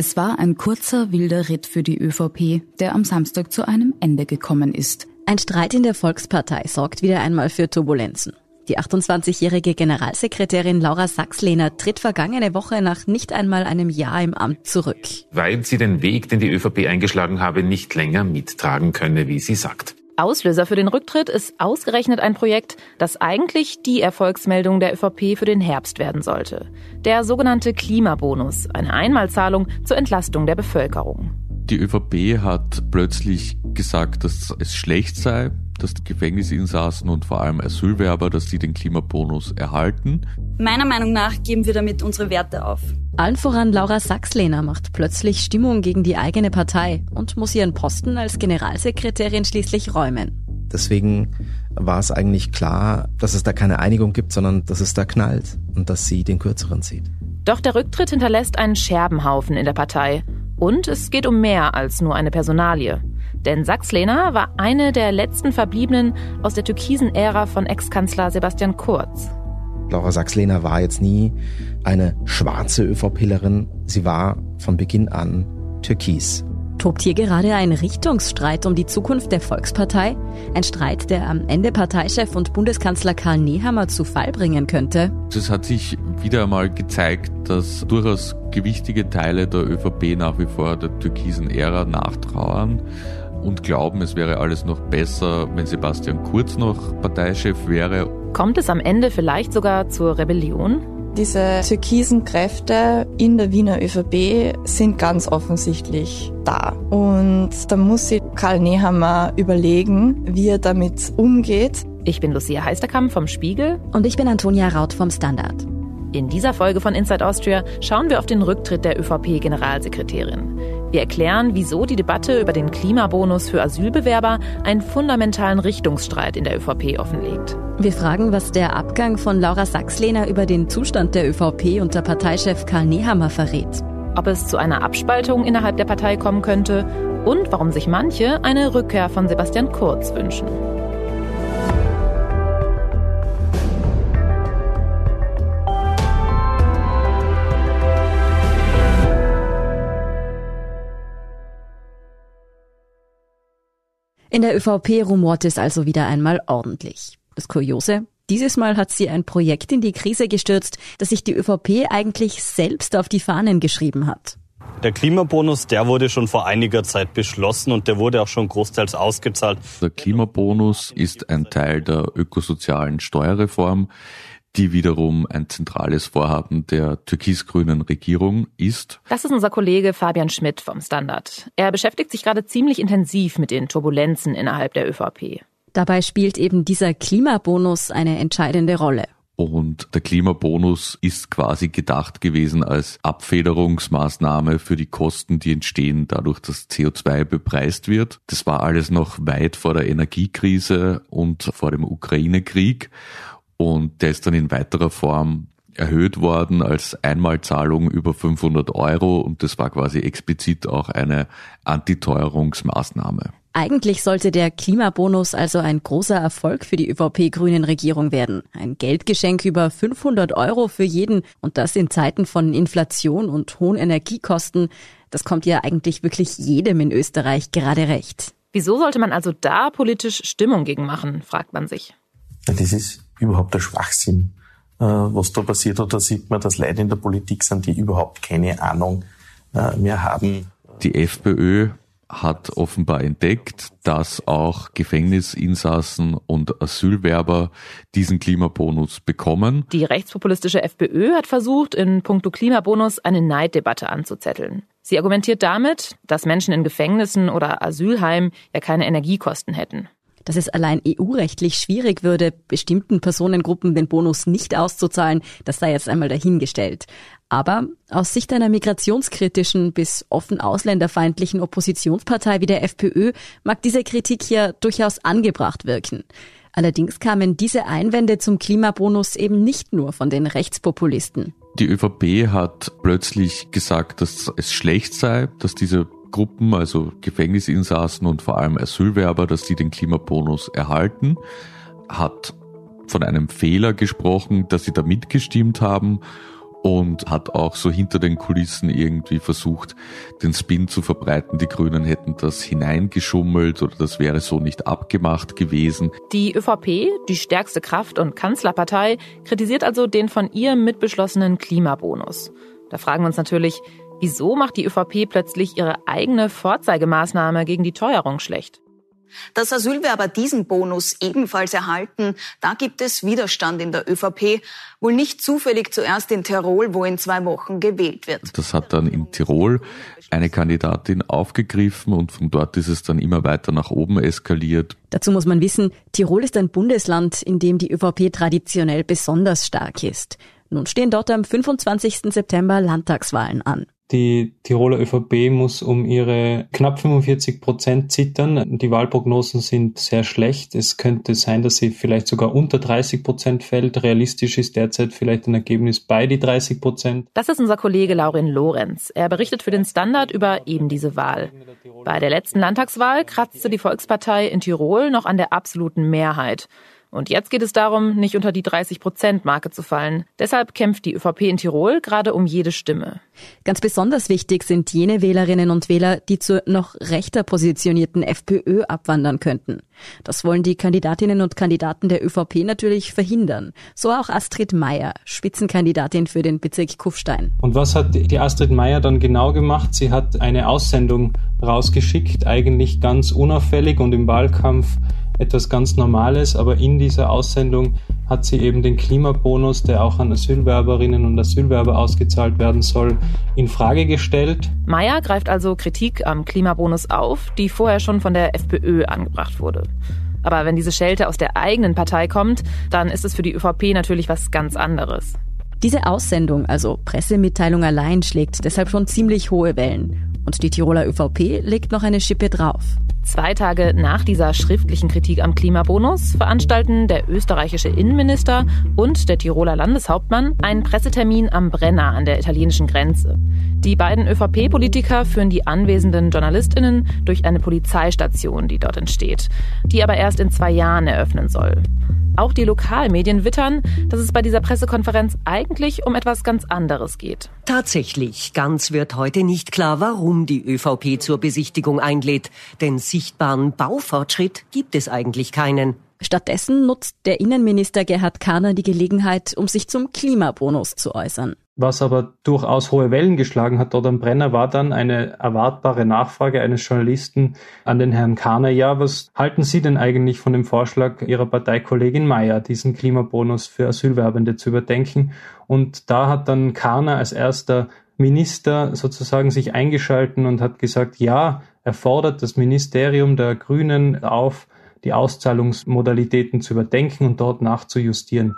Es war ein kurzer, wilder Ritt für die ÖVP, der am Samstag zu einem Ende gekommen ist. Ein Streit in der Volkspartei sorgt wieder einmal für Turbulenzen. Die 28-jährige Generalsekretärin Laura Sachslehner tritt vergangene Woche nach nicht einmal einem Jahr im Amt zurück. Weil sie den Weg, den die ÖVP eingeschlagen habe, nicht länger mittragen könne, wie sie sagt. Auslöser für den Rücktritt ist ausgerechnet ein Projekt, das eigentlich die Erfolgsmeldung der ÖVP für den Herbst werden sollte. Der sogenannte Klimabonus, eine Einmalzahlung zur Entlastung der Bevölkerung. Die ÖVP hat plötzlich gesagt, dass es schlecht sei, dass die Gefängnisinsassen und vor allem Asylwerber, dass sie den Klimabonus erhalten. Meiner Meinung nach geben wir damit unsere Werte auf. Allen voran Laura Sachslehner macht plötzlich Stimmung gegen die eigene Partei und muss ihren Posten als Generalsekretärin schließlich räumen. Deswegen war es eigentlich klar, dass es da keine Einigung gibt, sondern dass es da knallt und dass sie den Kürzeren zieht. Doch der Rücktritt hinterlässt einen Scherbenhaufen in der Partei. Und es geht um mehr als nur eine Personalie. Denn Sachs-Lehner war eine der letzten Verbliebenen aus der türkisen Ära von Ex-Kanzler Sebastian Kurz. Laura Sachs-Lehner war jetzt nie eine schwarze ÖVPlerin. Sie war von Beginn an türkis. Tobt hier gerade ein Richtungsstreit um die Zukunft der Volkspartei? Ein Streit, der am Ende Parteichef und Bundeskanzler Karl Nehammer zu Fall bringen könnte? Es hat sich wieder einmal gezeigt, dass durchaus gewichtige Teile der ÖVP nach wie vor der türkisen Ära nachtrauern und glauben, es wäre alles noch besser, wenn Sebastian Kurz noch Parteichef wäre. Kommt es am Ende vielleicht sogar zur Rebellion? Diese türkisen Kräfte in der Wiener ÖVP sind ganz offensichtlich da. Und da muss sich Karl Nehammer überlegen, wie er damit umgeht. Ich bin Lucia Heisterkamp vom Spiegel. Und ich bin Antonia Raut vom Standard. In dieser Folge von Inside Austria schauen wir auf den Rücktritt der ÖVP-Generalsekretärin. Wir erklären, wieso die Debatte über den Klimabonus für Asylbewerber einen fundamentalen Richtungsstreit in der ÖVP offenlegt. Wir fragen, was der Abgang von Laura Sachslehner über den Zustand der ÖVP unter Parteichef Karl Nehammer verrät. Ob es zu einer Abspaltung innerhalb der Partei kommen könnte und warum sich manche eine Rückkehr von Sebastian Kurz wünschen. In der ÖVP rumort es also wieder einmal ordentlich. Das Kuriose, dieses Mal hat sie ein Projekt in die Krise gestürzt, das sich die ÖVP eigentlich selbst auf die Fahnen geschrieben hat. Der Klimabonus, der wurde schon vor einiger Zeit beschlossen und der wurde auch schon großteils ausgezahlt. Der Klimabonus ist ein Teil der ökosozialen Steuerreform, die wiederum ein zentrales Vorhaben der türkis-grünen Regierung ist. Das ist unser Kollege Fabian Schmidt vom Standard. Er beschäftigt sich gerade ziemlich intensiv mit den Turbulenzen innerhalb der ÖVP. Dabei spielt eben dieser Klimabonus eine entscheidende Rolle. Und der Klimabonus ist quasi gedacht gewesen als Abfederungsmaßnahme für die Kosten, die entstehen dadurch, dass CO2 bepreist wird. Das war alles noch weit vor der Energiekrise und vor dem Ukraine-Krieg. Und der ist dann in weiterer Form erhöht worden als Einmalzahlung über 500 Euro und das war quasi explizit auch eine Antiteuerungsmaßnahme. Eigentlich sollte der Klimabonus also ein großer Erfolg für die ÖVP-Grünen Regierung werden. Ein Geldgeschenk über 500 Euro für jeden und das in Zeiten von Inflation und hohen Energiekosten. Das kommt ja eigentlich wirklich jedem in Österreich gerade recht. Wieso sollte man also da politisch Stimmung gegen machen, fragt man sich. Das ist überhaupt der Schwachsinn, äh, was da passiert. Oder sieht man, dass Leute in der Politik sind, die überhaupt keine Ahnung äh, mehr haben. Die FPÖ hat offenbar entdeckt, dass auch Gefängnisinsassen und Asylwerber diesen Klimabonus bekommen. Die rechtspopulistische FPÖ hat versucht, in puncto Klimabonus eine Neiddebatte anzuzetteln. Sie argumentiert damit, dass Menschen in Gefängnissen oder Asylheimen ja keine Energiekosten hätten dass es allein EU-rechtlich schwierig würde, bestimmten Personengruppen den Bonus nicht auszuzahlen, das sei jetzt einmal dahingestellt. Aber aus Sicht einer migrationskritischen bis offen ausländerfeindlichen Oppositionspartei wie der FPÖ mag diese Kritik ja durchaus angebracht wirken. Allerdings kamen diese Einwände zum Klimabonus eben nicht nur von den Rechtspopulisten. Die ÖVP hat plötzlich gesagt, dass es schlecht sei, dass diese Gruppen, also Gefängnisinsassen und vor allem Asylwerber, dass sie den Klimabonus erhalten, hat von einem Fehler gesprochen, dass sie da mitgestimmt haben und hat auch so hinter den Kulissen irgendwie versucht, den Spin zu verbreiten, die Grünen hätten das hineingeschummelt oder das wäre so nicht abgemacht gewesen. Die ÖVP, die stärkste Kraft- und Kanzlerpartei, kritisiert also den von ihr mitbeschlossenen Klimabonus. Da fragen wir uns natürlich, wieso macht die ÖVP plötzlich ihre eigene Vorzeigemaßnahme gegen die Teuerung schlecht? Dass Asylwerber diesen Bonus ebenfalls erhalten, da gibt es Widerstand in der ÖVP. Wohl nicht zufällig zuerst in Tirol, wo in zwei Wochen gewählt wird. Das hat dann in Tirol eine Kandidatin aufgegriffen und von dort ist es dann immer weiter nach oben eskaliert. Dazu muss man wissen, Tirol ist ein Bundesland, in dem die ÖVP traditionell besonders stark ist. Nun stehen dort am 25. September Landtagswahlen an. Die Tiroler ÖVP muss um ihre knapp 45 Prozent zittern. Die Wahlprognosen sind sehr schlecht. Es könnte sein, dass sie vielleicht sogar unter 30 Prozent fällt. Realistisch ist derzeit vielleicht ein Ergebnis bei die 30 Prozent. Das ist unser Kollege Laurin Lorenz. Er berichtet für den Standard über eben diese Wahl. Bei der letzten Landtagswahl kratzte die Volkspartei in Tirol noch an der absoluten Mehrheit. Und jetzt geht es darum, nicht unter die 30-Prozent-Marke zu fallen. Deshalb kämpft die ÖVP in Tirol gerade um jede Stimme. Ganz besonders wichtig sind jene Wählerinnen und Wähler, die zur noch rechter positionierten FPÖ abwandern könnten. Das wollen die Kandidatinnen und Kandidaten der ÖVP natürlich verhindern. So auch Astrid Meyer, Spitzenkandidatin für den Bezirk Kufstein. Und was hat die Astrid Meyer dann genau gemacht? Sie hat eine Aussendung rausgeschickt, eigentlich ganz unauffällig und im Wahlkampf etwas ganz Normales, aber in dieser Aussendung hat sie eben den Klimabonus, der auch an Asylwerberinnen und Asylwerber ausgezahlt werden soll, in Frage gestellt. Meyer greift also Kritik am Klimabonus auf, die vorher schon von der FPÖ angebracht wurde. Aber wenn diese Schelte aus der eigenen Partei kommt, dann ist es für die ÖVP natürlich was ganz anderes. Diese Aussendung, also Pressemitteilung allein, schlägt deshalb schon ziemlich hohe Wellen. Und die Tiroler ÖVP legt noch eine Schippe drauf. Zwei Tage nach dieser schriftlichen Kritik am Klimabonus veranstalten der österreichische Innenminister und der Tiroler Landeshauptmann einen Pressetermin am Brenner an der italienischen Grenze. Die beiden ÖVP-Politiker führen die anwesenden JournalistInnen durch eine Polizeistation, die dort entsteht, die aber erst in zwei Jahren eröffnen soll. Auch die Lokalmedien wittern, dass es bei dieser Pressekonferenz eigentlich um etwas ganz anderes geht. Tatsächlich, ganz wird heute nicht klar, warum die ÖVP zur Besichtigung einlädt. Denn sichtbaren Baufortschritt gibt es eigentlich keinen. Stattdessen nutzt der Innenminister Gerhard Kahner die Gelegenheit, um sich zum Klimabonus zu äußern. Was aber durchaus hohe Wellen geschlagen hat dort am Brenner, war dann eine erwartbare Nachfrage eines Journalisten an den Herrn Kahner. Ja, was halten Sie denn eigentlich von dem Vorschlag Ihrer Parteikollegin Mayer, diesen Klimabonus für Asylwerbende zu überdenken? Und da hat dann Kahner als erster Minister sozusagen sich eingeschalten und hat gesagt, ja, er fordert das Ministerium der Grünen auf, die Auszahlungsmodalitäten zu überdenken und dort nachzujustieren.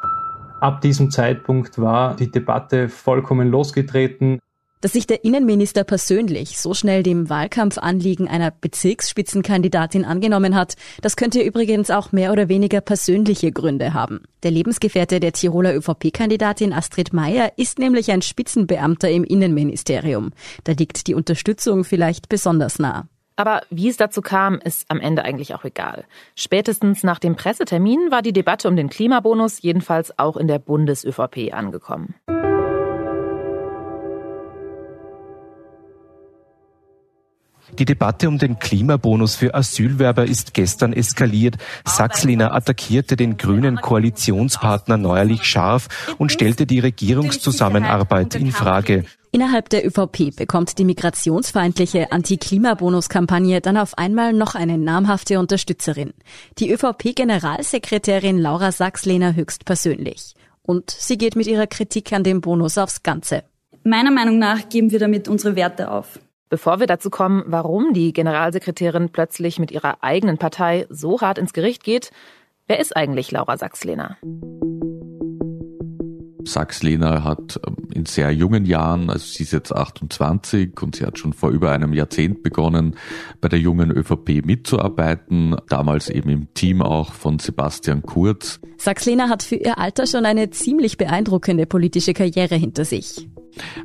Ab diesem Zeitpunkt war die Debatte vollkommen losgetreten. Dass sich der Innenminister persönlich so schnell dem Wahlkampfanliegen einer Bezirksspitzenkandidatin angenommen hat, das könnte übrigens auch mehr oder weniger persönliche Gründe haben. Der Lebensgefährte der Tiroler ÖVP-Kandidatin Astrid Meyer ist nämlich ein Spitzenbeamter im Innenministerium. Da liegt die Unterstützung vielleicht besonders nah. Aber wie es dazu kam, ist am Ende eigentlich auch egal. Spätestens nach dem Pressetermin war die Debatte um den Klimabonus jedenfalls auch in der Bundes-ÖVP angekommen. Die Debatte um den Klimabonus für Asylwerber ist gestern eskaliert. Sachs-Lehner attackierte den grünen Koalitionspartner neuerlich scharf und stellte die Regierungszusammenarbeit in Frage. Innerhalb der ÖVP bekommt die migrationsfeindliche Anti-Klimabonus-Kampagne dann auf einmal noch eine namhafte Unterstützerin. Die ÖVP-Generalsekretärin Laura Sachs-Lehner höchstpersönlich. Und sie geht mit ihrer Kritik an dem Bonus aufs Ganze. Meiner Meinung nach geben wir damit unsere Werte auf. Bevor wir dazu kommen, warum die Generalsekretärin plötzlich mit ihrer eigenen Partei so hart ins Gericht geht, wer ist eigentlich Laura Sachs-Lehner? Sachs-Lehner hat ähm, in sehr jungen Jahren, also sie ist jetzt 28 und sie hat schon vor über einem Jahrzehnt begonnen, bei der jungen ÖVP mitzuarbeiten, damals eben im Team auch von Sebastian Kurz. Sachs-Lehner hat für ihr Alter schon eine ziemlich beeindruckende politische Karriere hinter sich.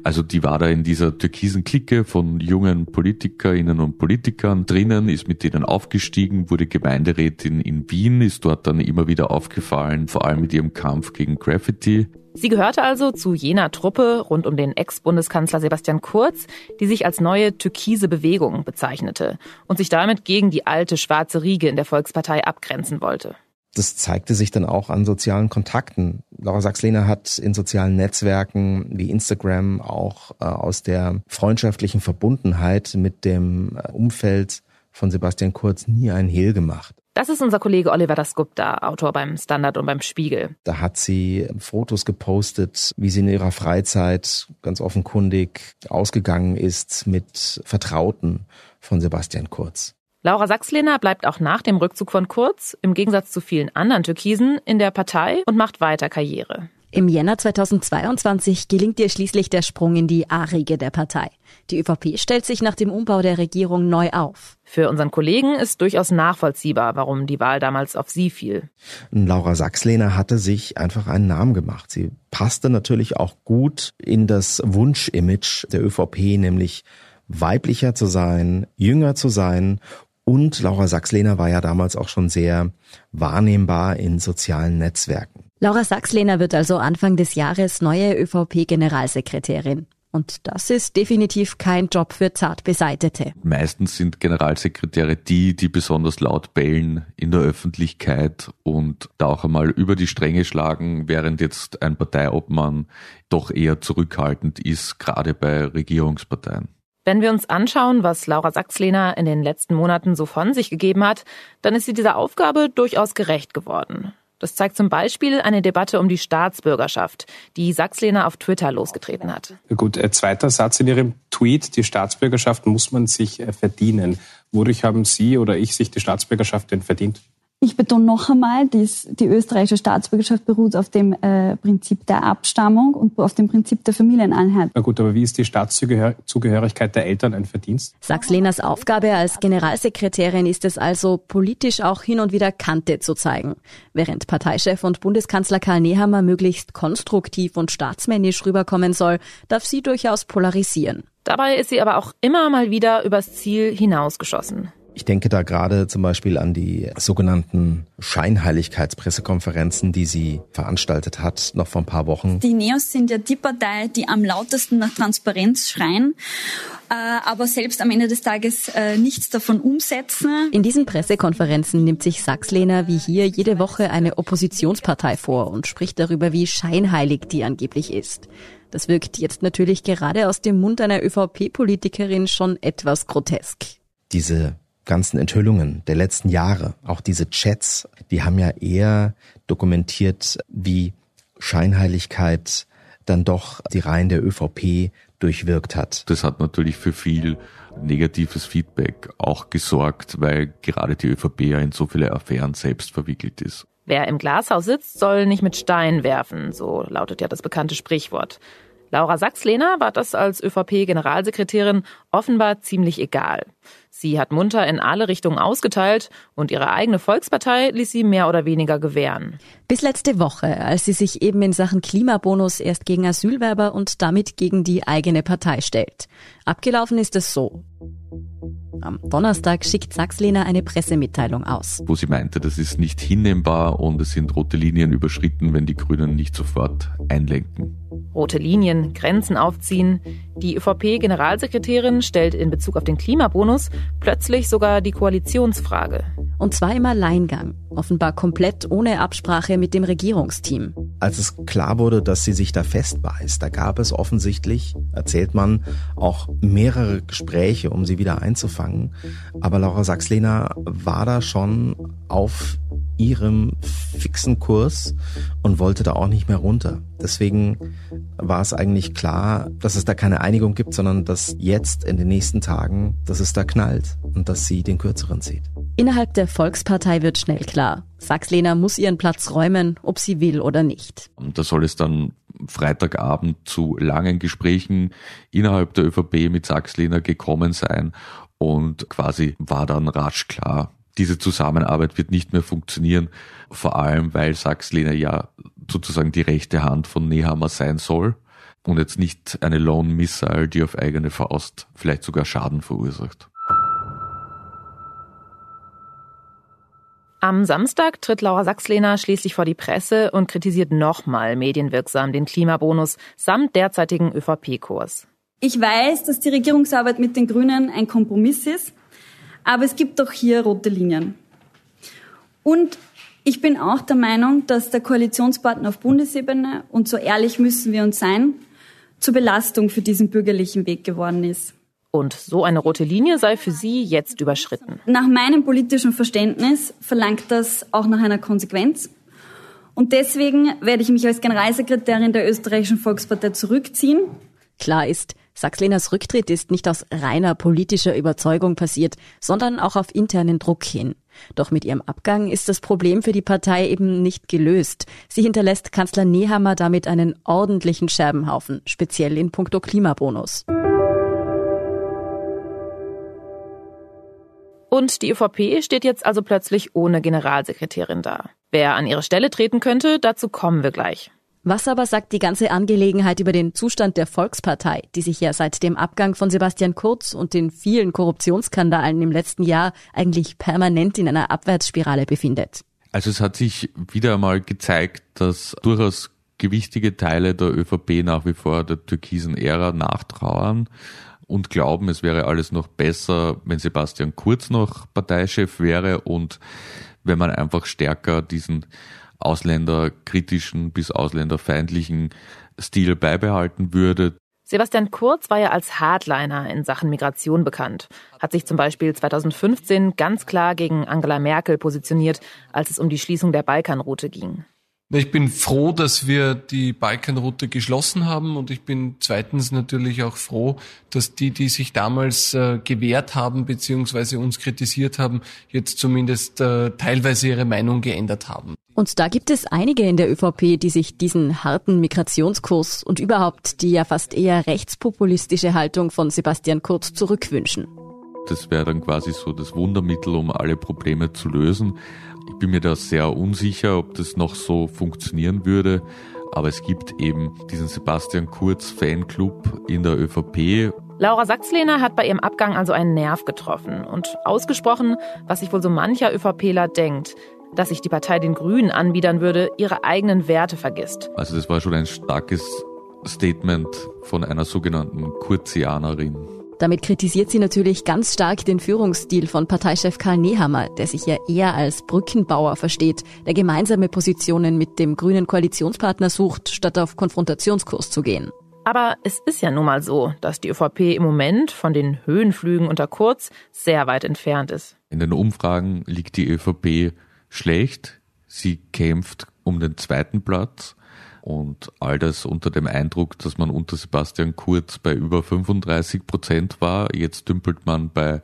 Also die war da in dieser türkisen Clique von jungen Politikerinnen und Politikern drinnen, ist mit denen aufgestiegen, wurde Gemeinderätin in Wien, ist dort dann immer wieder aufgefallen, vor allem mit ihrem Kampf gegen Graffiti. Sie gehörte also zu jener Truppe rund um den Ex-Bundeskanzler Sebastian Kurz, die sich als neue türkise Bewegung bezeichnete und sich damit gegen die alte schwarze Riege in der Volkspartei abgrenzen wollte. Das zeigte sich dann auch an sozialen Kontakten. Laura Sachs-Lehner hat in sozialen Netzwerken wie Instagram auch äh, aus der freundschaftlichen Verbundenheit mit dem äh, Umfeld von Sebastian Kurz nie ein Hehl gemacht. Das ist unser Kollege Oliver Dasgupta, Autor beim Standard und beim Spiegel. Da hat sie Fotos gepostet, wie sie in ihrer Freizeit ganz offenkundig ausgegangen ist mit Vertrauten von Sebastian Kurz. Laura Sachslehner bleibt auch nach dem Rückzug von Kurz, im Gegensatz zu vielen anderen Türkisen, in der Partei und macht weiter Karriere. Im Jänner 2022 gelingt ihr schließlich der Sprung in die A-Riege der Partei. Die ÖVP stellt sich nach dem Umbau der Regierung neu auf. Für unseren Kollegen ist durchaus nachvollziehbar, warum die Wahl damals auf sie fiel. Laura Sachslehner hatte sich einfach einen Namen gemacht. Sie passte natürlich auch gut in das Wunschimage der ÖVP, nämlich weiblicher zu sein, jünger zu sein und Laura Sachslehner war ja damals auch schon sehr wahrnehmbar in sozialen Netzwerken. Laura Sachslehner wird also Anfang des Jahres neue ÖVP-Generalsekretärin. Und das ist definitiv kein Job für zart Beseitete. Meistens sind Generalsekretäre die, die besonders laut bellen in der Öffentlichkeit und da auch einmal über die Stränge schlagen, während jetzt ein Parteiobmann doch eher zurückhaltend ist, gerade bei Regierungsparteien. Wenn wir uns anschauen, was Laura Sachslehner in den letzten Monaten so von sich gegeben hat, dann ist sie dieser Aufgabe durchaus gerecht geworden. Das zeigt zum Beispiel eine Debatte um die Staatsbürgerschaft, die Sachslehner auf Twitter losgetreten hat. Gut, äh, zweiter Satz in Ihrem Tweet, die Staatsbürgerschaft muss man sich äh, verdienen. Wodurch haben Sie oder ich sich die Staatsbürgerschaft denn verdient? Ich betone noch einmal, dies, die österreichische Staatsbürgerschaft beruht auf dem äh, Prinzip der Abstammung und auf dem Prinzip der Familieneinheit. Na gut, aber wie ist die Staatszugehörigkeit der Eltern ein Verdienst? Sachs-Lehners Aufgabe als Generalsekretärin ist es also, politisch auch hin und wieder Kante zu zeigen. Während Parteichef und Bundeskanzler Karl Nehammer möglichst konstruktiv und staatsmännisch rüberkommen soll, darf sie durchaus polarisieren. Dabei ist sie aber auch immer mal wieder übers Ziel hinausgeschossen. Ich denke da gerade zum Beispiel an die sogenannten Scheinheiligkeitspressekonferenzen, die sie veranstaltet hat, noch vor ein paar Wochen. Die Neos sind ja die Partei, die am lautesten nach Transparenz schreien, äh, aber selbst am Ende des Tages äh, nichts davon umsetzen. In diesen Pressekonferenzen nimmt sich Sachslehner wie hier jede Woche eine Oppositionspartei vor und spricht darüber, wie scheinheilig die angeblich ist. Das wirkt jetzt natürlich gerade aus dem Mund einer ÖVP-Politikerin schon etwas grotesk. Diese ganzen Enthüllungen der letzten Jahre, auch diese Chats, die haben ja eher dokumentiert, wie Scheinheiligkeit dann doch die Reihen der ÖVP durchwirkt hat. Das hat natürlich für viel negatives Feedback auch gesorgt, weil gerade die ÖVP ja in so viele Affären selbst verwickelt ist. Wer im Glashaus sitzt, soll nicht mit Stein werfen, so lautet ja das bekannte Sprichwort. Laura Sachs-Lehner war das als ÖVP-Generalsekretärin offenbar ziemlich egal. Sie hat munter in alle Richtungen ausgeteilt und ihre eigene Volkspartei ließ sie mehr oder weniger gewähren. Bis letzte Woche, als sie sich eben in Sachen Klimabonus erst gegen Asylwerber und damit gegen die eigene Partei stellt. Abgelaufen ist es so. Am Donnerstag schickt Sachs-Lehner eine Pressemitteilung aus. Wo sie meinte, das ist nicht hinnehmbar und es sind rote Linien überschritten, wenn die Grünen nicht sofort einlenken rote Linien, Grenzen aufziehen. Die ÖVP-Generalsekretärin stellt in Bezug auf den Klimabonus plötzlich sogar die Koalitionsfrage. Und zwar im Alleingang, offenbar komplett ohne Absprache mit dem Regierungsteam. Als es klar wurde, dass sie sich da festbeißt, da gab es offensichtlich, erzählt man, auch mehrere Gespräche, um sie wieder einzufangen. Aber Laura Sachslehner war da schon auf ihrem fixen Kurs und wollte da auch nicht mehr runter. Deswegen war es eigentlich klar, dass es da keine Einigung gibt, sondern dass jetzt in den nächsten Tagen, dass es da knallt und dass sie den Kürzeren zieht. Innerhalb der Volkspartei wird schnell klar. Sachs-Lehner muss ihren Platz räumen, ob sie will oder nicht. Da soll es dann Freitagabend zu langen Gesprächen innerhalb der ÖVP mit Sachs-Lehner gekommen sein und quasi war dann rasch klar, diese Zusammenarbeit wird nicht mehr funktionieren, vor allem weil Sachs-Lehner ja sozusagen die rechte Hand von Nehammer sein soll und jetzt nicht eine Lone Missile, die auf eigene Faust vielleicht sogar Schaden verursacht. Am Samstag tritt Laura Sachslehner schließlich vor die Presse und kritisiert nochmal medienwirksam den Klimabonus samt derzeitigen ÖVP-Kurs. Ich weiß, dass die Regierungsarbeit mit den Grünen ein Kompromiss ist, aber es gibt doch hier rote Linien. Und ich bin auch der Meinung, dass der Koalitionspartner auf Bundesebene, und so ehrlich müssen wir uns sein, zur Belastung für diesen bürgerlichen Weg geworden ist. Und so eine rote Linie sei für Sie jetzt überschritten. Nach meinem politischen Verständnis verlangt das auch nach einer Konsequenz. Und deswegen werde ich mich als Generalsekretärin der österreichischen Volkspartei zurückziehen. Klar ist, Sachs-Lehners Rücktritt ist nicht aus reiner politischer Überzeugung passiert, sondern auch auf internen Druck hin. Doch mit ihrem Abgang ist das Problem für die Partei eben nicht gelöst. Sie hinterlässt Kanzler Nehammer damit einen ordentlichen Scherbenhaufen, speziell in puncto Klimabonus. Und die ÖVP steht jetzt also plötzlich ohne Generalsekretärin da. Wer an ihre Stelle treten könnte, dazu kommen wir gleich. Was aber sagt die ganze Angelegenheit über den Zustand der Volkspartei, die sich ja seit dem Abgang von Sebastian Kurz und den vielen Korruptionsskandalen im letzten Jahr eigentlich permanent in einer Abwärtsspirale befindet? Also es hat sich wieder einmal gezeigt, dass durchaus gewichtige Teile der ÖVP nach wie vor der türkisen Ära nachtrauern und glauben, es wäre alles noch besser, wenn Sebastian Kurz noch Parteichef wäre und wenn man einfach stärker diesen ausländerkritischen bis ausländerfeindlichen Stil beibehalten würde. Sebastian Kurz war ja als Hardliner in Sachen Migration bekannt, hat sich zum Beispiel 2015 ganz klar gegen Angela Merkel positioniert, als es um die Schließung der Balkanroute ging. Ich bin froh, dass wir die Balkanroute geschlossen haben und ich bin zweitens natürlich auch froh, dass die, die sich damals äh, gewehrt haben bzw. uns kritisiert haben, jetzt zumindest äh, teilweise ihre Meinung geändert haben. Und da gibt es einige in der ÖVP, die sich diesen harten Migrationskurs und überhaupt die ja fast eher rechtspopulistische Haltung von Sebastian Kurz zurückwünschen. Das wäre dann quasi so das Wundermittel, um alle Probleme zu lösen. Ich bin mir da sehr unsicher, ob das noch so funktionieren würde. Aber es gibt eben diesen Sebastian Kurz Fanclub in der ÖVP. Laura Sachslehner hat bei ihrem Abgang also einen Nerv getroffen und ausgesprochen, was sich wohl so mancher ÖVPler denkt, dass sich die Partei den Grünen anbiedern würde, ihre eigenen Werte vergisst. Also das war schon ein starkes Statement von einer sogenannten Kurzianerin. Damit kritisiert sie natürlich ganz stark den Führungsstil von Parteichef Karl Nehammer, der sich ja eher als Brückenbauer versteht, der gemeinsame Positionen mit dem grünen Koalitionspartner sucht, statt auf Konfrontationskurs zu gehen. Aber es ist ja nun mal so, dass die ÖVP im Moment von den Höhenflügen unter Kurz sehr weit entfernt ist. In den Umfragen liegt die ÖVP schlecht. Sie kämpft um den zweiten Platz. Und all das unter dem Eindruck, dass man unter Sebastian Kurz bei über 35 Prozent war. Jetzt dümpelt man bei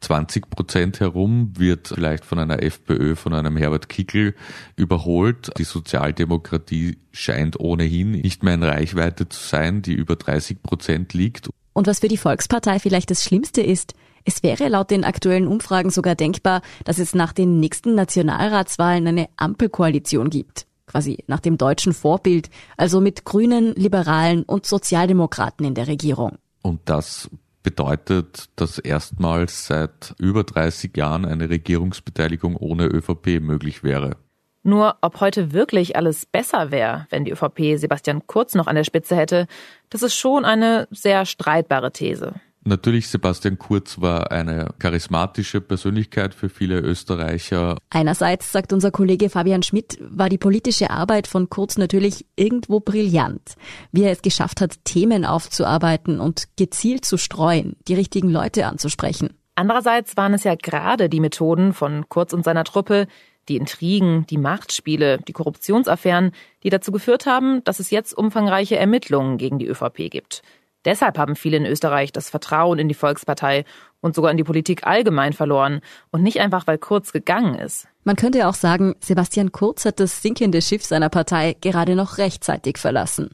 20 Prozent herum, wird vielleicht von einer FPÖ, von einem Herbert Kickel überholt. Die Sozialdemokratie scheint ohnehin nicht mehr in Reichweite zu sein, die über 30 Prozent liegt. Und was für die Volkspartei vielleicht das Schlimmste ist, es wäre laut den aktuellen Umfragen sogar denkbar, dass es nach den nächsten Nationalratswahlen eine Ampelkoalition gibt quasi nach dem deutschen Vorbild, also mit Grünen, Liberalen und Sozialdemokraten in der Regierung. Und das bedeutet, dass erstmals seit über 30 Jahren eine Regierungsbeteiligung ohne ÖVP möglich wäre. Nur ob heute wirklich alles besser wäre, wenn die ÖVP Sebastian Kurz noch an der Spitze hätte, das ist schon eine sehr streitbare These. Natürlich, Sebastian Kurz war eine charismatische Persönlichkeit für viele Österreicher. Einerseits, sagt unser Kollege Fabian Schmidt, war die politische Arbeit von Kurz natürlich irgendwo brillant. Wie er es geschafft hat, Themen aufzuarbeiten und gezielt zu streuen, die richtigen Leute anzusprechen. Andererseits waren es ja gerade die Methoden von Kurz und seiner Truppe, die Intrigen, die Machtspiele, die Korruptionsaffären, die dazu geführt haben, dass es jetzt umfangreiche Ermittlungen gegen die ÖVP gibt. Deshalb haben viele in Österreich das Vertrauen in die Volkspartei und sogar in die Politik allgemein verloren und nicht einfach, weil Kurz gegangen ist. Man könnte auch sagen, Sebastian Kurz hat das sinkende Schiff seiner Partei gerade noch rechtzeitig verlassen.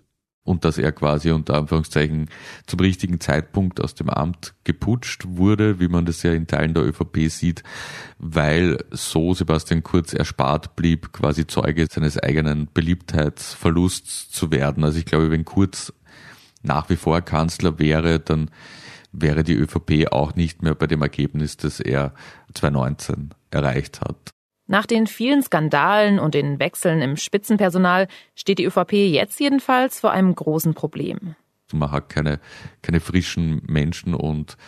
Und dass er quasi unter Anführungszeichen zum richtigen Zeitpunkt aus dem Amt geputscht wurde, wie man das ja in Teilen der ÖVP sieht, weil so Sebastian Kurz erspart blieb, quasi Zeuge seines eigenen Beliebtheitsverlusts zu werden. Also ich glaube, wenn Kurz nach wie vor Kanzler wäre, dann wäre die ÖVP auch nicht mehr bei dem Ergebnis, das er 2019 erreicht hat. Nach den vielen Skandalen und den Wechseln im Spitzenpersonal steht die ÖVP jetzt jedenfalls vor einem großen Problem. Man hat keine, keine frischen Menschen und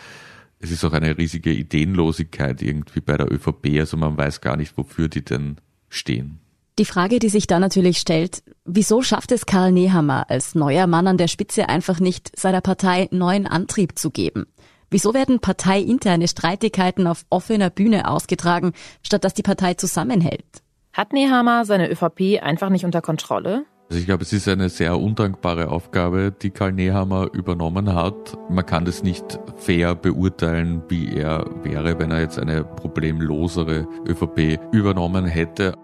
es ist auch eine riesige Ideenlosigkeit irgendwie bei der ÖVP. Also man weiß gar nicht, wofür die denn stehen. Die Frage, die sich da natürlich stellt, wieso schafft es Karl Nehammer als neuer Mann an der Spitze einfach nicht, seiner Partei neuen Antrieb zu geben? Wieso werden parteiinterne Streitigkeiten auf offener Bühne ausgetragen, statt dass die Partei zusammenhält? Hat Nehammer seine ÖVP einfach nicht unter Kontrolle? Also ich glaube, es ist eine sehr undankbare Aufgabe, die Karl Nehammer übernommen hat. Man kann das nicht fair beurteilen, wie er wäre, wenn er jetzt eine problemlosere ÖVP übernommen hätte.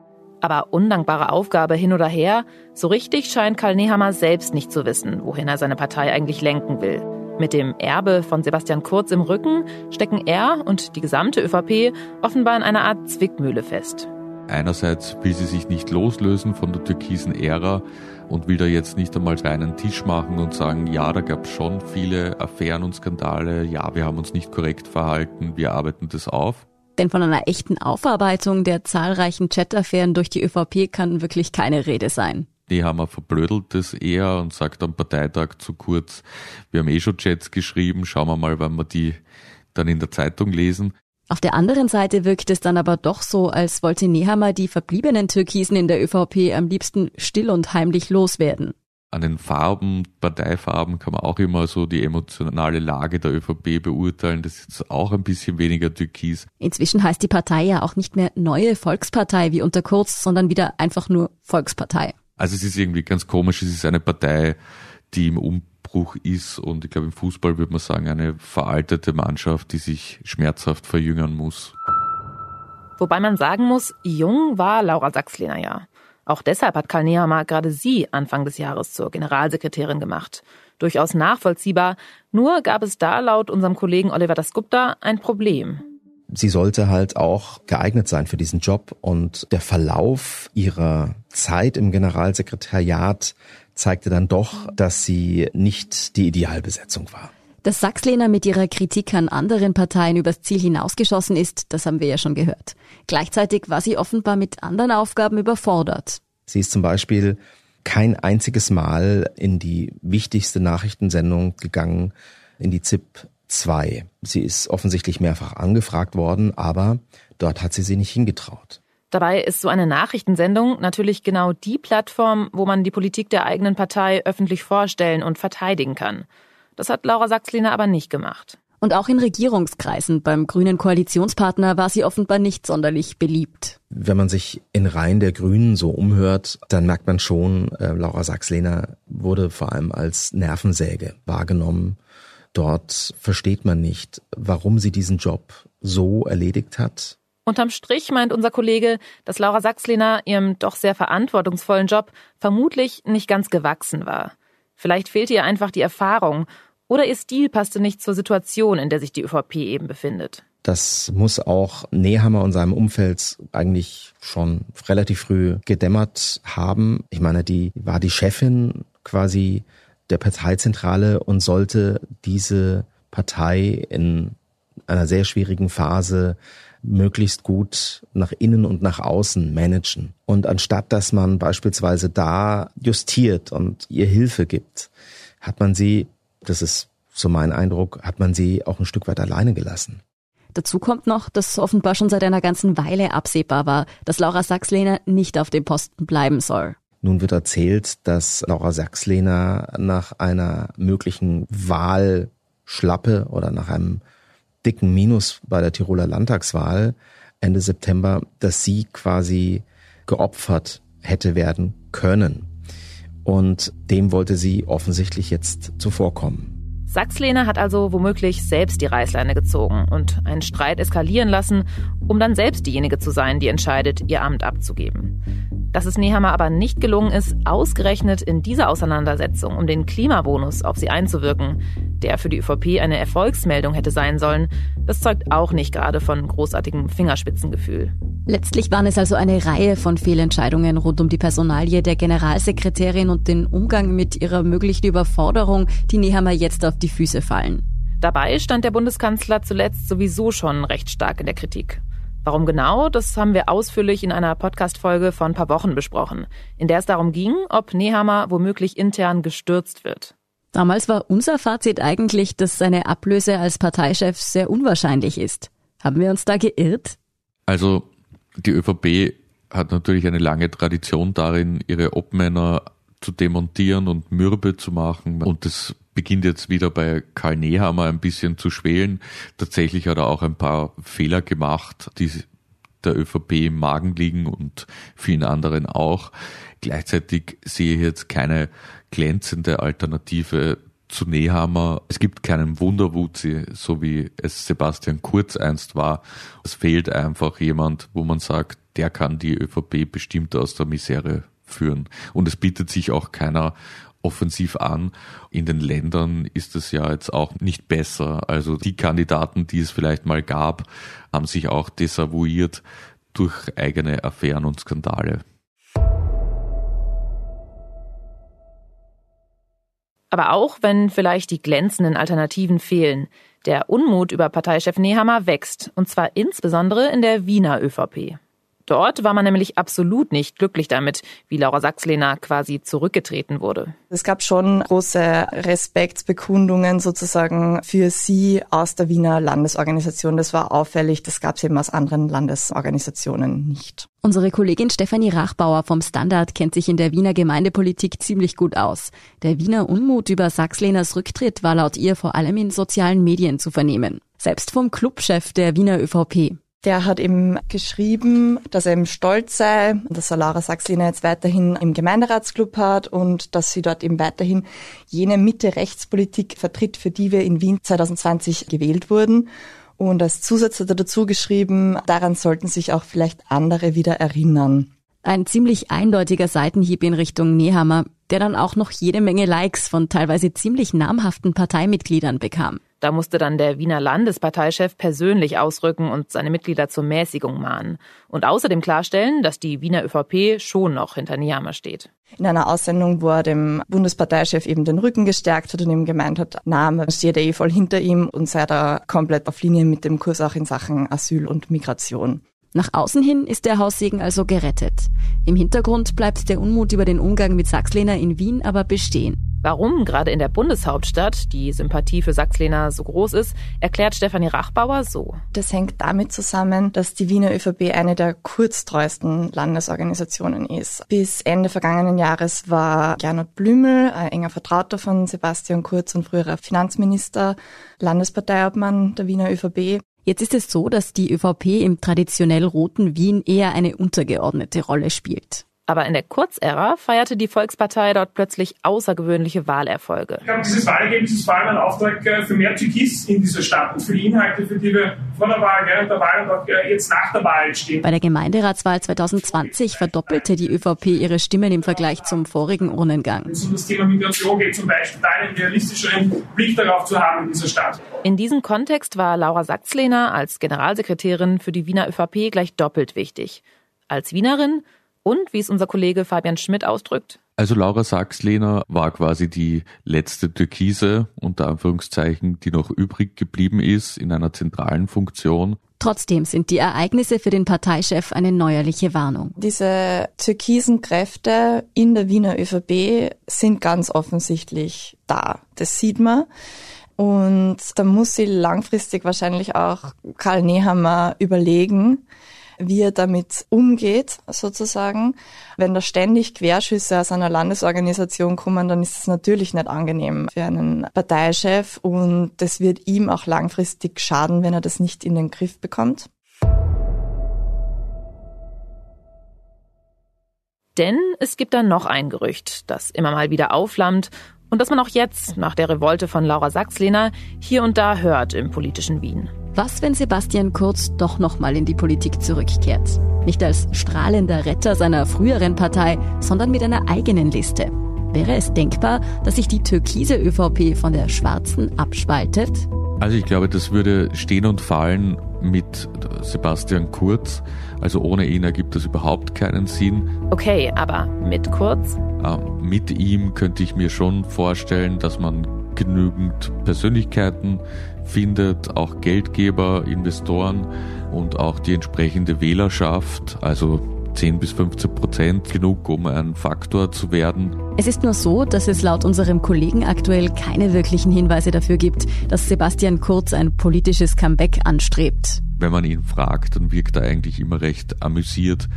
Aber undankbare Aufgabe hin oder her, so richtig scheint Karl Nehammer selbst nicht zu wissen, wohin er seine Partei eigentlich lenken will. Mit dem Erbe von Sebastian Kurz im Rücken stecken er und die gesamte ÖVP offenbar in einer Art Zwickmühle fest. Einerseits will sie sich nicht loslösen von der türkisen Ära und will da jetzt nicht einmal reinen Tisch machen und sagen, ja, da gab es schon viele Affären und Skandale, ja, wir haben uns nicht korrekt verhalten, wir arbeiten das auf. Denn von einer echten Aufarbeitung der zahlreichen Chat-Affären durch die ÖVP kann wirklich keine Rede sein. Nehammer verblödelt das eher und sagt am Parteitag zu kurz, wir haben eh schon Chats geschrieben, schauen wir mal, wann wir die dann in der Zeitung lesen. Auf der anderen Seite wirkt es dann aber doch so, als wollte Nehammer die verbliebenen Türkisen in der ÖVP am liebsten still und heimlich loswerden. An den Farben, Parteifarben kann man auch immer so die emotionale Lage der ÖVP beurteilen. Das ist jetzt auch ein bisschen weniger türkis. Inzwischen heißt die Partei ja auch nicht mehr Neue Volkspartei wie unter Kurz, sondern wieder einfach nur Volkspartei. Also es ist irgendwie ganz komisch, es ist eine Partei, die im Umbruch ist und ich glaube im Fußball würde man sagen, eine veraltete Mannschaft, die sich schmerzhaft verjüngern muss. Wobei man sagen muss, jung war Laura Sachslehner ja. Auch deshalb hat Karl Nehammer gerade sie Anfang des Jahres zur Generalsekretärin gemacht. Durchaus nachvollziehbar, nur gab es da laut unserem Kollegen Oliver Dasgupta ein Problem sie sollte halt auch geeignet sein für diesen Job und der Verlauf ihrer Zeit im Generalsekretariat zeigte dann doch, dass sie nicht die Idealbesetzung war. Dass Sachslehner mit ihrer Kritik an anderen Parteien übers Ziel hinausgeschossen ist, das haben wir ja schon gehört. Gleichzeitig war sie offenbar mit anderen Aufgaben überfordert. Sie ist zum Beispiel kein einziges Mal in die wichtigste Nachrichtensendung gegangen, in die ZIP 2. Sie ist offensichtlich mehrfach angefragt worden, aber dort hat sie sie nicht hingetraut. Dabei ist so eine Nachrichtensendung natürlich genau die Plattform, wo man die Politik der eigenen Partei öffentlich vorstellen und verteidigen kann. Das hat Laura Sachsliner aber nicht gemacht. Und auch in Regierungskreisen beim grünen Koalitionspartner war sie offenbar nicht sonderlich beliebt. Wenn man sich in Reihen der Grünen so umhört, dann merkt man schon, äh, Laura Sachslehner wurde vor allem als Nervensäge wahrgenommen Dort versteht man nicht, warum sie diesen Job so erledigt hat. Unterm Strich meint unser Kollege, dass Laura Sachslehner ihrem doch sehr verantwortungsvollen Job vermutlich nicht ganz gewachsen war. Vielleicht fehlte ihr einfach die Erfahrung oder ihr Stil passte nicht zur Situation, in der sich die ÖVP eben befindet. Das muss auch Nehammer und seinem Umfeld eigentlich schon relativ früh gedämmert haben. Ich meine, die war die Chefin quasi der Parteizentrale und sollte diese Partei in einer sehr schwierigen Phase möglichst gut nach innen und nach außen managen. Und anstatt dass man beispielsweise da justiert und ihr Hilfe gibt, hat man sie, das ist so mein Eindruck, hat man sie auch ein Stück weit alleine gelassen. Dazu kommt noch, dass offenbar schon seit einer ganzen Weile absehbar war, dass Laura Sachslehner nicht auf dem Posten bleiben soll. Nun wird erzählt, dass Laura Sachslehner nach einer möglichen Wahlschlappe oder nach einem dicken Minus bei der Tiroler Landtagswahl Ende September, dass sie quasi geopfert hätte werden können. Und dem wollte sie offensichtlich jetzt zuvorkommen. Sachslehner hat also womöglich selbst die Reißleine gezogen und einen Streit eskalieren lassen, um dann selbst diejenige zu sein, die entscheidet, ihr Amt abzugeben. Dass es Nehammer aber nicht gelungen ist, ausgerechnet in dieser Auseinandersetzung um den Klimabonus auf sie einzuwirken, der für die ÖVP eine Erfolgsmeldung hätte sein sollen, das zeugt auch nicht gerade von großartigem Fingerspitzengefühl. Letztlich waren es also eine Reihe von Fehlentscheidungen rund um die Personalie der Generalsekretärin und den Umgang mit ihrer möglichen Überforderung, die Nehammer jetzt auf die Füße fallen. Dabei stand der Bundeskanzler zuletzt sowieso schon recht stark in der Kritik. Warum genau, das haben wir ausführlich in einer Podcast-Folge von ein paar Wochen besprochen, in der es darum ging, ob Nehammer womöglich intern gestürzt wird. Damals war unser Fazit eigentlich, dass seine Ablöse als Parteichef sehr unwahrscheinlich ist. Haben wir uns da geirrt? Also die ÖVP hat natürlich eine lange Tradition darin, ihre Obmänner zu demontieren und mürbe zu machen. Und das beginnt jetzt wieder bei Karl Nehammer ein bisschen zu schwelen. Tatsächlich hat er auch ein paar Fehler gemacht, die der ÖVP im Magen liegen und vielen anderen auch. Gleichzeitig sehe ich jetzt keine glänzende Alternative zu Nehammer. Es gibt keinen Wunderwuzi, so wie es Sebastian Kurz einst war. Es fehlt einfach jemand, wo man sagt, der kann die ÖVP bestimmt aus der Misere führen. Und es bietet sich auch keiner offensiv an. In den Ländern ist es ja jetzt auch nicht besser. Also die Kandidaten, die es vielleicht mal gab, haben sich auch desavouiert durch eigene Affären und Skandale. Aber auch wenn vielleicht die glänzenden Alternativen fehlen, der Unmut über Parteichef Nehammer wächst, und zwar insbesondere in der Wiener ÖVP. Dort war man nämlich absolut nicht glücklich damit, wie Laura Sachslehner quasi zurückgetreten wurde. Es gab schon große Respektsbekundungen sozusagen für sie aus der Wiener Landesorganisation. Das war auffällig. Das gab es eben aus anderen Landesorganisationen nicht. Unsere Kollegin Stefanie Rachbauer vom Standard kennt sich in der Wiener Gemeindepolitik ziemlich gut aus. Der Wiener Unmut über Sachslehners Rücktritt war laut ihr vor allem in sozialen Medien zu vernehmen. Selbst vom Clubchef der Wiener ÖVP. Der hat eben geschrieben, dass er eben stolz sei, dass er Laura Sachsliner jetzt weiterhin im Gemeinderatsclub hat und dass sie dort eben weiterhin jene Mitte-Rechtspolitik vertritt, für die wir in Wien 2020 gewählt wurden. Und als Zusatz hat er dazu geschrieben, daran sollten sich auch vielleicht andere wieder erinnern. Ein ziemlich eindeutiger Seitenhieb in Richtung Nehammer, der dann auch noch jede Menge Likes von teilweise ziemlich namhaften Parteimitgliedern bekam. Da musste dann der Wiener Landesparteichef persönlich ausrücken und seine Mitglieder zur Mäßigung mahnen und außerdem klarstellen, dass die Wiener ÖVP schon noch hinter Niammer steht. In einer Aussendung, wo er dem Bundesparteichef eben den Rücken gestärkt hat und ihm gemeint hat, na, man steht eh voll hinter ihm und sei da komplett auf Linie mit dem Kurs auch in Sachen Asyl und Migration. Nach außen hin ist der Haussegen also gerettet. Im Hintergrund bleibt der Unmut über den Umgang mit Sachslehner in Wien aber bestehen. Warum gerade in der Bundeshauptstadt die Sympathie für Sachslehner so groß ist, erklärt Stefanie Rachbauer so. Das hängt damit zusammen, dass die Wiener ÖVP eine der kurztreuesten Landesorganisationen ist. Bis Ende vergangenen Jahres war Gernot Blümel, ein enger Vertrauter von Sebastian Kurz und früherer Finanzminister, Landesparteiobmann der Wiener ÖVP. Jetzt ist es so, dass die ÖVP im traditionell roten Wien eher eine untergeordnete Rolle spielt. Aber in der Kurzära feierte die Volkspartei dort plötzlich außergewöhnliche Wahlerfolge. Ich glaube, dieses Wahlergebnis ist vor allem ein Auftrag äh, für mehr Türkis in dieser Stadt und für die Inhalte, für die wir vor der Wahl, während der Wahl und auch äh, jetzt nach der Wahl stehen. Bei der Gemeinderatswahl 2020 verdoppelte die ÖVP ihre Stimmen im Vergleich zum vorigen Urnengang. Wenn es um das Thema Migration geht, zum Beispiel da einen realistischeren Blick darauf zu haben in dieser Stadt. In diesem Kontext war Laura Sachslehner als Generalsekretärin für die Wiener ÖVP gleich doppelt wichtig. Als Wienerin und, wie es unser Kollege Fabian Schmidt ausdrückt, also Laura Sachslehner war quasi die letzte Türkise, unter Anführungszeichen, die noch übrig geblieben ist in einer zentralen Funktion. Trotzdem sind die Ereignisse für den Parteichef eine neuerliche Warnung. Diese türkisen Kräfte in der Wiener ÖVP sind ganz offensichtlich da. Das sieht man. Und da muss sie langfristig wahrscheinlich auch Karl Nehammer überlegen, wie er damit umgeht, sozusagen. Wenn da ständig Querschüsse aus einer Landesorganisation kommen, dann ist das natürlich nicht angenehm für einen Parteichef und das wird ihm auch langfristig schaden, wenn er das nicht in den Griff bekommt. Denn es gibt da noch ein Gerücht, das immer mal wieder aufflammt und das man auch jetzt, nach der Revolte von Laura Sachslehner, hier und da hört im politischen Wien. Was, wenn Sebastian Kurz doch nochmal in die Politik zurückkehrt? Nicht als strahlender Retter seiner früheren Partei, sondern mit einer eigenen Liste. Wäre es denkbar, dass sich die türkise ÖVP von der schwarzen abspaltet? Also ich glaube, das würde stehen und fallen mit Sebastian Kurz. Also ohne ihn ergibt das überhaupt keinen Sinn. Okay, aber mit Kurz? Äh, mit ihm könnte ich mir schon vorstellen, dass man genügend Persönlichkeiten findet, auch Geldgeber, Investoren und auch die entsprechende Wählerschaft, also 10 bis 15 Prozent genug, um ein Faktor zu werden. Es ist nur so, dass es laut unserem Kollegen aktuell keine wirklichen Hinweise dafür gibt, dass Sebastian Kurz ein politisches Comeback anstrebt. Wenn man ihn fragt, dann wirkt er eigentlich immer recht amüsiert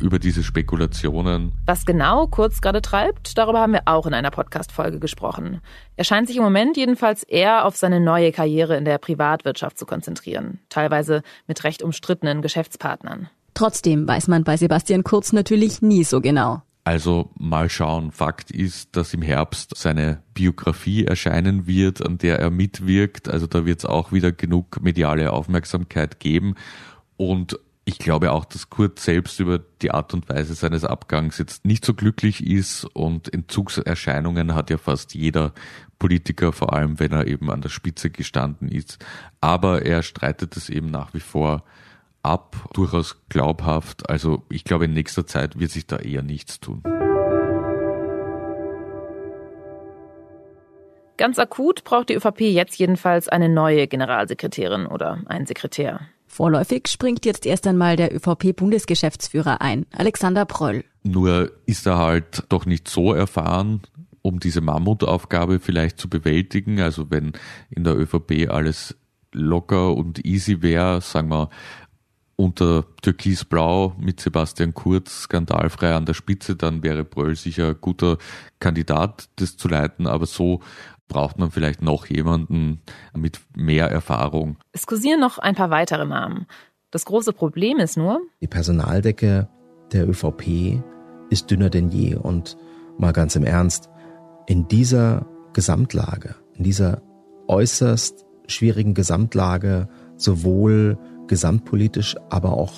über diese Spekulationen. Was genau Kurz gerade treibt, darüber haben wir auch in einer Podcast-Folge gesprochen. Er scheint sich im Moment jedenfalls eher auf seine neue Karriere in der Privatwirtschaft zu konzentrieren, teilweise mit recht umstrittenen Geschäftspartnern. Trotzdem weiß man bei Sebastian Kurz natürlich nie so genau. Also mal schauen. Fakt ist, dass im Herbst seine Biografie erscheinen wird, an der er mitwirkt. Also da wird es auch wieder genug mediale Aufmerksamkeit geben. Und ich glaube auch, dass Kurt selbst über die Art und Weise seines Abgangs jetzt nicht so glücklich ist und Entzugserscheinungen hat ja fast jeder Politiker, vor allem wenn er eben an der Spitze gestanden ist. Aber er streitet es eben nach wie vor ab, durchaus glaubhaft. Also ich glaube, in nächster Zeit wird sich da eher nichts tun. Ganz akut braucht die ÖVP jetzt jedenfalls eine neue Generalsekretärin oder einen Sekretär. Vorläufig springt jetzt erst einmal der ÖVP-Bundesgeschäftsführer ein, Alexander Pröll. Nur ist er halt doch nicht so erfahren, um diese Mammutaufgabe vielleicht zu bewältigen. Also wenn in der ÖVP alles locker und easy wäre, sagen wir, unter Türkisblau mit Sebastian Kurz skandalfrei an der Spitze, dann wäre Bröll sicher ein guter Kandidat, das zu leiten. Aber so braucht man vielleicht noch jemanden mit mehr Erfahrung. Es kursieren noch ein paar weitere Namen. Das große Problem ist nur, die Personaldecke der ÖVP ist dünner denn je. Und mal ganz im Ernst, in dieser Gesamtlage, in dieser äußerst schwierigen Gesamtlage, sowohl gesamtpolitisch, aber auch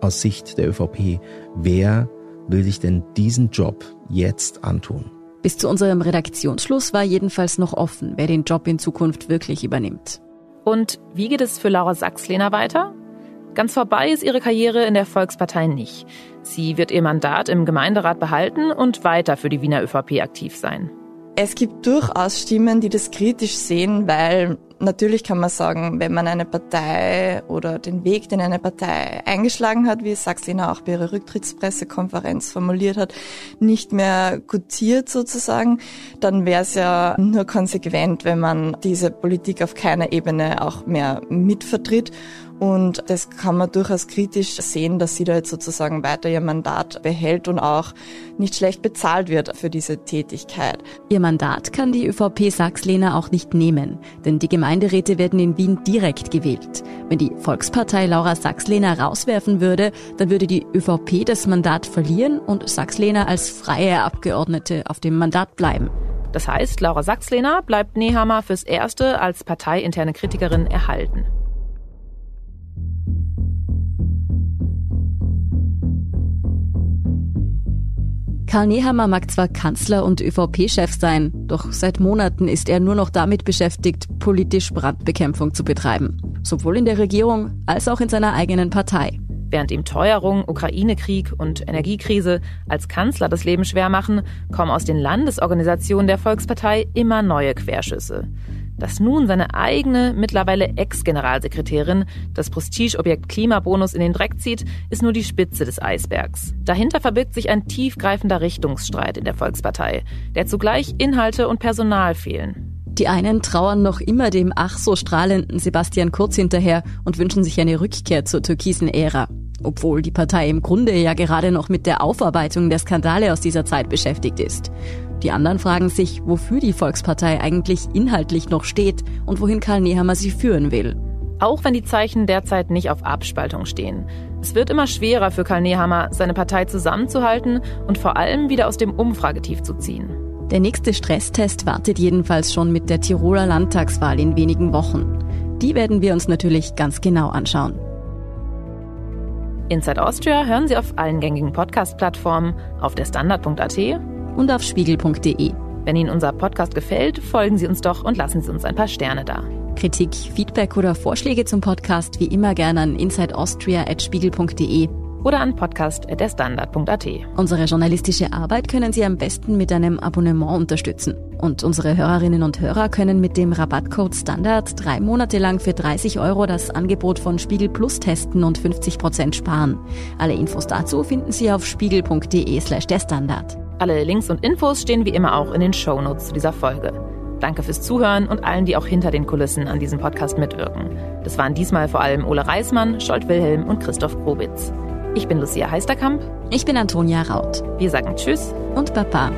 aus Sicht der ÖVP, wer will sich denn diesen Job jetzt antun? Bis zu unserem Redaktionsschluss war jedenfalls noch offen, wer den Job in Zukunft wirklich übernimmt. Und wie geht es für Laura Sachs-Lehner weiter? Ganz vorbei ist ihre Karriere in der Volkspartei nicht. Sie wird ihr Mandat im Gemeinderat behalten und weiter für die Wiener ÖVP aktiv sein. Es gibt durchaus Stimmen, die das kritisch sehen, weil natürlich kann man sagen, wenn man eine Partei oder den Weg, den eine Partei eingeschlagen hat, wie Sachslina auch bei ihrer Rücktrittspressekonferenz formuliert hat, nicht mehr gutiert sozusagen, dann wäre es ja nur konsequent, wenn man diese Politik auf keiner Ebene auch mehr mitvertritt. Und das kann man durchaus kritisch sehen, dass sie da jetzt sozusagen weiter ihr Mandat behält und auch nicht schlecht bezahlt wird für diese Tätigkeit. Ihr Mandat kann die ÖVP Sachs-Lehner auch nicht nehmen, denn die Gemeinderäte werden in Wien direkt gewählt. Wenn die Volkspartei Laura Sachs-Lehner rauswerfen würde, dann würde die ÖVP das Mandat verlieren und Sachs-Lehner als freie Abgeordnete auf dem Mandat bleiben. Das heißt, Laura Sachs-Lehner bleibt Nehammer fürs Erste als parteiinterne Kritikerin erhalten. Karl Nehammer mag zwar Kanzler und ÖVP-Chef sein, doch seit Monaten ist er nur noch damit beschäftigt, politisch Brandbekämpfung zu betreiben. Sowohl in der Regierung als auch in seiner eigenen Partei. Während ihm Teuerung, Ukraine-Krieg und Energiekrise als Kanzler das Leben schwer machen, kommen aus den Landesorganisationen der Volkspartei immer neue Querschüsse. Dass nun seine eigene, mittlerweile Ex-Generalsekretärin das Prestigeobjekt Klimabonus in den Dreck zieht, ist nur die Spitze des Eisbergs. Dahinter verbirgt sich ein tiefgreifender Richtungsstreit in der Volkspartei, der zugleich Inhalte und Personal fehlen. Die einen trauern noch immer dem ach so strahlenden Sebastian Kurz hinterher und wünschen sich eine Rückkehr zur türkisen Ära. Obwohl die Partei im Grunde ja gerade noch mit der Aufarbeitung der Skandale aus dieser Zeit beschäftigt ist. Die anderen fragen sich, wofür die Volkspartei eigentlich inhaltlich noch steht und wohin Karl Nehammer sie führen will. Auch wenn die Zeichen derzeit nicht auf Abspaltung stehen. Es wird immer schwerer für Karl Nehammer, seine Partei zusammenzuhalten und vor allem wieder aus dem Umfragetief zu ziehen. Der nächste Stresstest wartet jedenfalls schon mit der Tiroler Landtagswahl in wenigen Wochen. Die werden wir uns natürlich ganz genau anschauen. Inside Austria hören Sie auf allen gängigen Podcast-Plattformen, auf der Standard.at und auf spiegel.de. Wenn Ihnen unser Podcast gefällt, folgen Sie uns doch und lassen Sie uns ein paar Sterne da. Kritik, Feedback oder Vorschläge zum Podcast wie immer gerne an insideaustria.spiegel.de. oder an podcast.derstandard.at. Unsere journalistische Arbeit können Sie am besten mit einem Abonnement unterstützen. Und unsere Hörerinnen und Hörer können mit dem Rabattcode Standard drei Monate lang für 30 Euro das Angebot von Spiegel Plus testen und 50 Prozent sparen. Alle Infos dazu finden Sie auf spiegel.de slash der Standard. Alle Links und Infos stehen wie immer auch in den Shownotes zu dieser Folge. Danke fürs Zuhören und allen, die auch hinter den Kulissen an diesem Podcast mitwirken. Das waren diesmal vor allem Ole Reismann, Scholt Wilhelm und Christoph Grobitz. Ich bin Lucia Heisterkamp. Ich bin Antonia Raut. Wir sagen Tschüss und Baba.